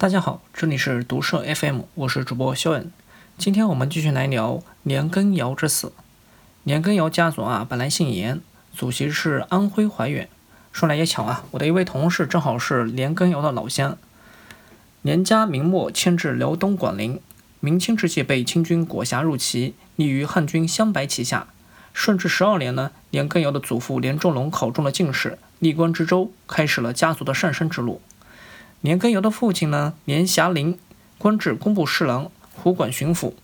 大家好，这里是读社 FM，我是主播肖恩。今天我们继续来聊年羹尧之死。年羹尧家族啊，本来姓严，祖籍是安徽怀远。说来也巧啊，我的一位同事正好是年羹尧的老乡。年家明末迁至辽东广陵，明清之际被清军裹挟入齐，立于汉军镶白旗下。顺治十二年呢，年羹尧的祖父年仲龙考中了进士，历官知州，开始了家族的上升之路。年羹尧的父亲呢，年霞龄，官至工部侍郎。湖广巡抚，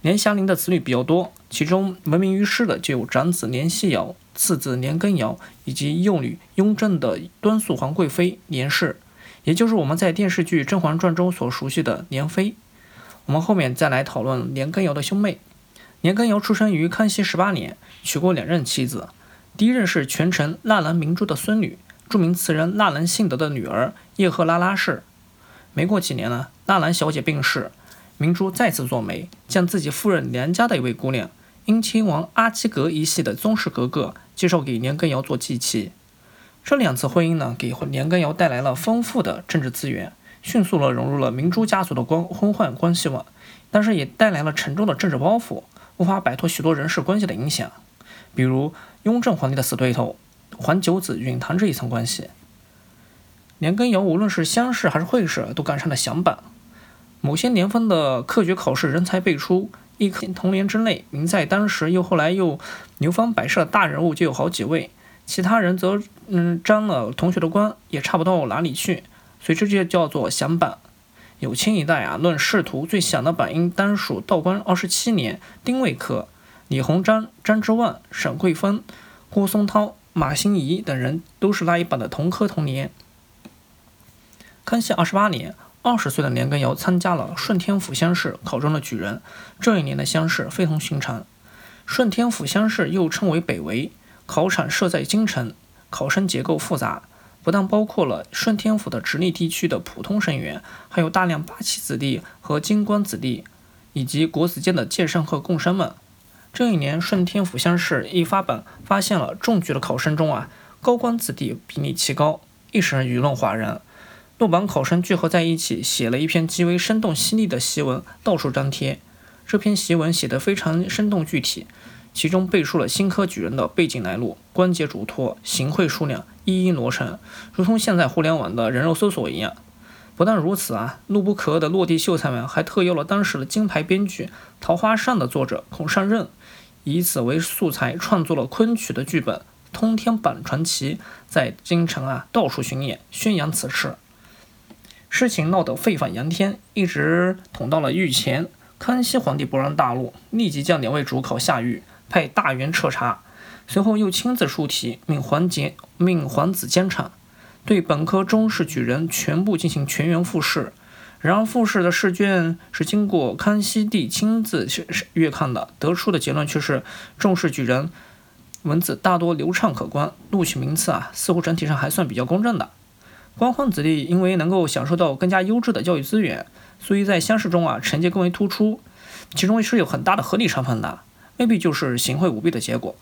年祥林的子女比较多，其中闻名于世的就有长子年希尧、次子年羹尧以及幼女雍正的端肃皇贵妃年氏，也就是我们在电视剧《甄嬛传》中所熟悉的年妃。我们后面再来讨论年羹尧的兄妹。年羹尧出生于康熙十八年，娶过两任妻子，第一任是权臣纳兰明珠的孙女，著名词人纳兰性德的女儿叶赫那拉氏。没过几年呢，纳兰小姐病逝。明珠再次做媒，将自己夫人娘家的一位姑娘，英亲王阿基格一系的宗室格格介绍给年羹尧做继妻。这两次婚姻呢，给年羹尧带来了丰富的政治资源，迅速的融入了明珠家族的官婚宦关系网，但是也带来了沉重的政治包袱，无法摆脱许多人事关系的影响。比如雍正皇帝的死对头皇九子允堂这一层关系，年羹尧无论是乡试还是会试，都赶上了响榜。某些年份的科举考试人才辈出，一同年之内名在当时又后来又流芳百世的大人物就有好几位，其他人则嗯沾了同学的光，也差不到哪里去，所以这就叫做响榜。有清一代啊，论仕途最响的榜应当属道光二十七年丁未科，李鸿章、张之万、沈桂芬、郭松涛、马新仪等人都是那一版的同科同年。康熙二十八年。二十岁的年羹尧参加了顺天府乡试，考中了举人。这一年的乡试非同寻常。顺天府乡试又称为北围，考场设在京城，考生结构复杂，不但包括了顺天府的直隶地区的普通生源，还有大量八旗子弟和京官子弟，以及国子监的荐生和贡生们。这一年顺天府乡试一发榜，发现了中举的考生中啊，高官子弟比例奇高，一时舆论哗然。落榜考生聚合在一起，写了一篇极为生动犀利的檄文，到处张贴。这篇檄文写得非常生动具体，其中背述了新科举人的背景来路、关节嘱托、行贿数量，一一罗成，如同现在互联网的人肉搜索一样。不但如此啊，怒不可遏的落地秀才们还特邀了当时的金牌编剧《桃花扇》的作者孔尚任，以此为素材创作了昆曲的剧本《通天榜传奇》，在京城啊到处巡演，宣扬此事。事情闹得沸反扬天，一直捅到了御前。康熙皇帝勃然大怒，立即将两位主考下狱，派大员彻查。随后又亲自书题，命皇杰命皇子监场，对本科中试举人全部进行全员复试。然而复试的试卷是经过康熙帝亲自阅看的，得出的结论却是重视举人文字大多流畅可观，录取名次啊似乎整体上还算比较公正的。官宦子弟因为能够享受到更加优质的教育资源，所以在乡试中啊成绩更为突出，其中是有很大的合理成分的，未必就是行贿舞弊的结果。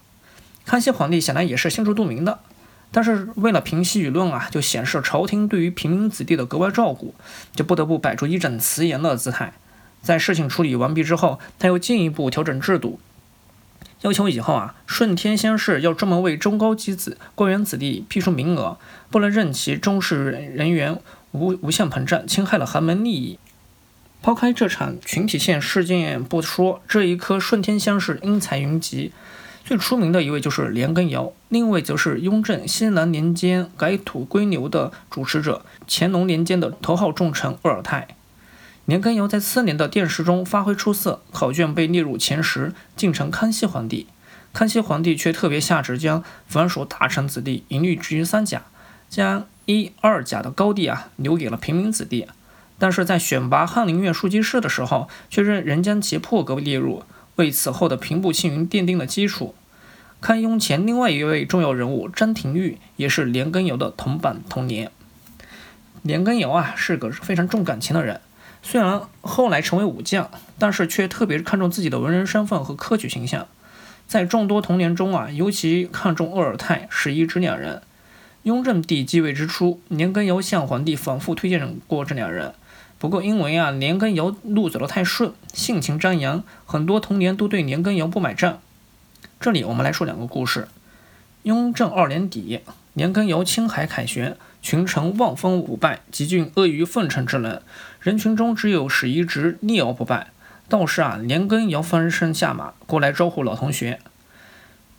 康熙皇帝显然也是心知肚明的，但是为了平息舆论啊，就显示朝廷对于平民子弟的格外照顾，就不得不摆出义正辞严的姿态。在事情处理完毕之后，他又进一步调整制度。要求以后啊，顺天乡试要专门为中高级子官员子弟批出名额，不能任其中试人人员无无限膨胀，侵害了寒门利益。抛开这场群体性事件不说，这一科顺天乡试英才云集，最出名的一位就是年羹尧，另一位则是雍正西南年间改土归流的主持者，乾隆年间的头号重臣鄂尔泰。年羹尧在次年的殿试中发挥出色，考卷被列入前十，进呈康熙皇帝。康熙皇帝却特别下旨，将凡属大臣子弟一律置于三甲，将一二甲的高地啊留给了平民子弟。但是在选拔翰林院庶吉士的时候，却仍仍将其破格列入，为此后的平步青云奠定了基础。堪雍乾另外一位重要人物张廷玉，也是年羹尧的同榜同年。年羹尧啊，是个非常重感情的人。虽然后来成为武将，但是却特别看重自己的文人身份和科举形象。在众多童年中啊，尤其看重鄂尔泰、史一之两人。雍正帝继位之初，年羹尧向皇帝反复推荐过这两人，不过因为啊年羹尧路走得太顺，性情张扬，很多同年都对年羹尧不买账。这里我们来说两个故事。雍正二年底，年羹尧青海凯旋，群臣望风舞拜，极尽阿谀奉承之能。人群中只有史一直力傲不败。倒是啊，年羹尧翻身下马过来招呼老同学。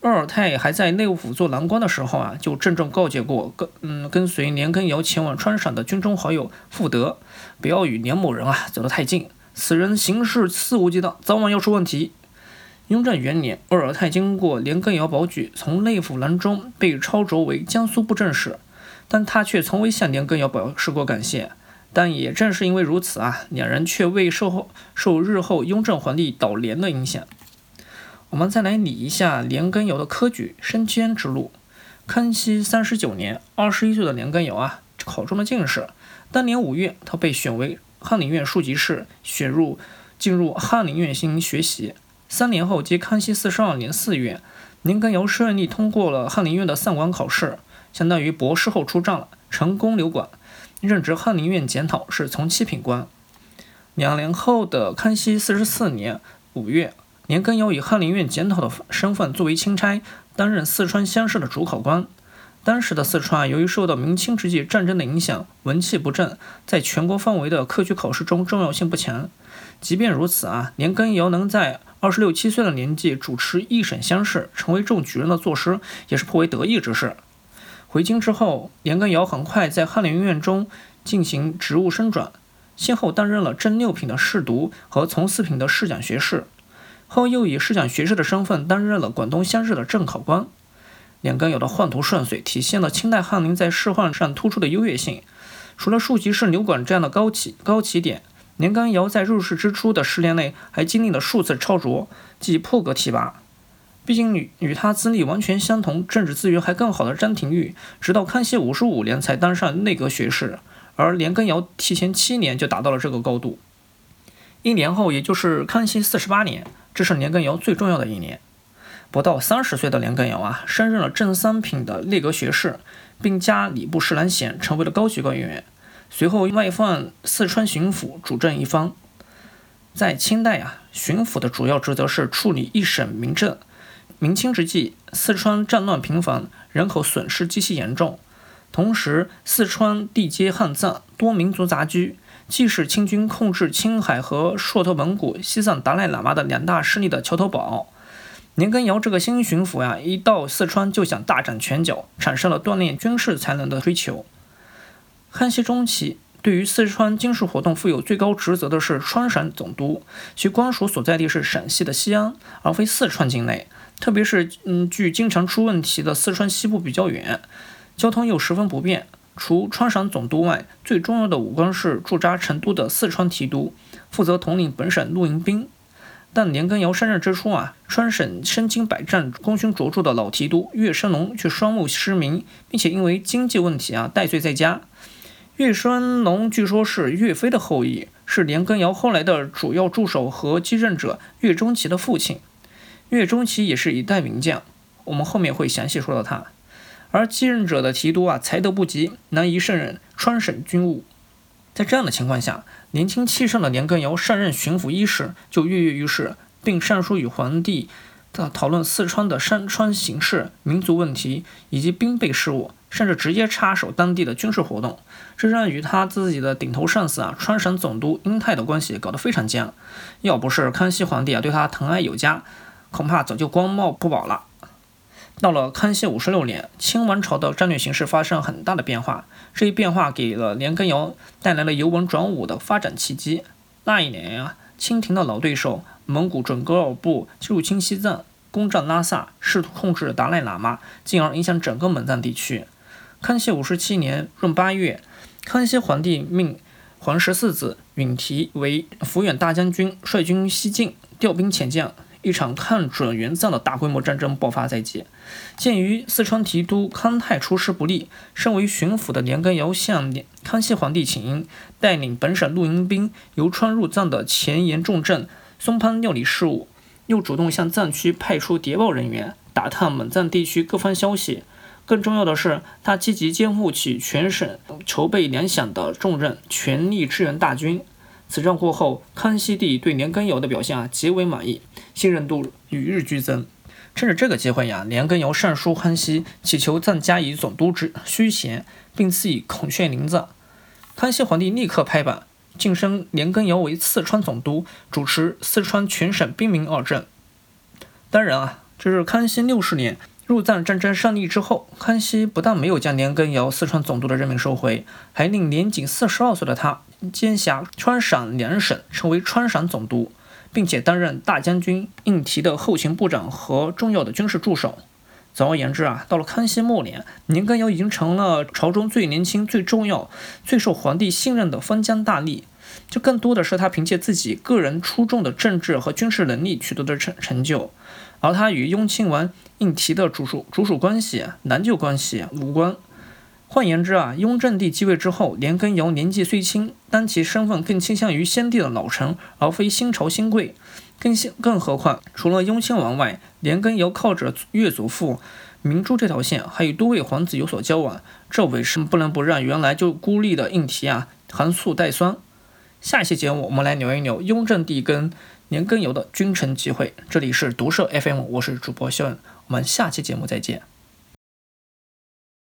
鄂尔泰还在内务府做郎官的时候啊，就郑重告诫过跟嗯跟随年羹尧前往川陕的军中好友傅德，不要与年某人啊走得太近，此人行事肆无忌惮，早晚要出问题。雍正元年，鄂尔泰经过年羹尧保举，从内府郎中被抄擢为江苏布政使，但他却从未向年羹尧表示过感谢。但也正是因为如此啊，两人却未受后受日后雍正皇帝倒联的影响。我们再来理一下年羹尧的科举升迁之路。康熙三十九年，二十一岁的年羹尧啊，考中了进士。当年五月，他被选为翰林院庶吉士，选入进入翰林院进行学习。三年后，即康熙四十二年四月，年羹尧顺利通过了翰林院的散馆考试，相当于博士后出战了，成功留馆，任职翰林院检讨是从七品官。两年后的康熙四十四年五月，年羹尧以翰林院检讨的身份作为钦差，担任四川乡试的主考官。当时的四川由于受到明清之际战争的影响，文气不振，在全国范围的科举考试中重要性不强。即便如此啊，年羹尧能在二十六七岁的年纪主持一省乡试，成为中举人的作诗，也是颇为得意之事。回京之后，年羹尧很快在翰林院中进行职务升转，先后担任了正六品的侍读和从四品的侍讲学士，后又以试讲学士的身份担任了广东乡试的正考官。年羹尧的宦途顺遂，体现了清代翰林在仕宦上突出的优越性。除了庶吉士刘管这样的高起高起点。年羹尧在入仕之初的十年内，还经历了数次超擢，即破格提拔。毕竟与与他资历完全相同、政治资源还更好的张廷玉，直到康熙五十五年才当上内阁学士，而年羹尧提前七年就达到了这个高度。一年后，也就是康熙四十八年，这是年羹尧最重要的一年。不到三十岁的年羹尧啊，升任了正三品的内阁学士，并加礼部侍郎衔，成为了高级官员。随后外放四川巡抚，主政一方。在清代啊，巡抚的主要职责是处理一省民政。明清之际，四川战乱频繁，人口损失极其严重。同时，四川地接汉藏，多民族杂居，既是清军控制青海和朔特蒙古、西藏达赖喇嘛的两大势力的桥头堡。年羹尧这个新巡抚呀，一到四川就想大展拳脚，产生了锻炼军事才能的追求。康熙中期，对于四川军事活动负有最高职责的是川陕总督，其官署所在地是陕西的西安，而非四川境内。特别是，嗯，距经常出问题的四川西部比较远，交通又十分不便。除川陕总督外，最重要的武官是驻扎成都的四川提督，负责统领本省陆营兵。但年羹尧上任之初啊，川省身经百战、功勋卓著的老提督岳升龙却双目失明，并且因为经济问题啊，戴罪在家。岳升龙据说是岳飞的后裔，是年羹尧后来的主要助手和继任者岳钟琪的父亲。岳钟琪也是一代名将，我们后面会详细说到他。而继任者的提督啊，才德不及，难以胜任川省军务。在这样的情况下，年轻气盛的年羹尧上任巡抚一事就跃跃欲试，并上书与皇帝的讨论四川的山川形势、民族问题以及兵备事务。甚至直接插手当地的军事活动，这让与他自己的顶头上司啊川省总督英泰的关系搞得非常僵。要不是康熙皇帝啊对他疼爱有加，恐怕早就光冒不保了。到了康熙五十六年，清王朝的战略形势发生很大的变化，这一变化给了年羹尧带来了由文转武的发展契机。那一年呀，清廷的老对手蒙古准噶尔部入侵西藏，攻占拉萨，试图控制达赖喇嘛，进而影响整个蒙藏地区。康熙五十七年闰八月，康熙皇帝命皇十四子允提为抚远大将军，率军西进，调兵遣将。一场抗准元藏的大规模战争爆发在即。鉴于四川提督康泰出师不利，身为巡抚的年羹尧向康熙皇帝请缨，带领本省陆营兵由川入藏的前沿重镇松潘料理事务，又主动向藏区派出谍报人员，打探蒙藏地区各方消息。更重要的是，他积极肩负起全省筹备粮饷的重任，全力支援大军。此战过后，康熙帝对年羹尧的表现啊极为满意，信任度与日俱增。趁着这个机会呀，年羹尧上书康熙，祈求暂加以总督之虚衔，并赐以孔雀翎子。康熙皇帝立刻拍板，晋升年羹尧为四川总督，主持四川全省兵民二政。当然啊，这是康熙六十年入藏战争胜利之后，康熙不但没有将年羹尧四川总督的任命收回，还令年仅四十二岁的他兼辖川陕两省，成为川陕总督。并且担任大将军应提的后勤部长和重要的军事助手。总而言之啊，到了康熙末年，年羹尧已经成了朝中最年轻、最重要、最受皇帝信任的封疆大吏。就更多的是他凭借自己个人出众的政治和军事能力取得的成成就，而他与雍亲王应提的主属主属关系、男旧关系无关。换言之啊，雍正帝继位之后，年羹尧年纪虽轻，但其身份更倾向于先帝的老臣，而非新朝新贵。更更何况，除了雍亲王外，年羹尧靠着岳祖父明珠这条线，还与多位皇子有所交往，这为什么不能不让原来就孤立的应提啊含醋带酸？下一期节目我们来聊一聊雍正帝跟年羹尧的君臣集会。这里是独社 FM，我是主播肖恩，我们下期节目再见。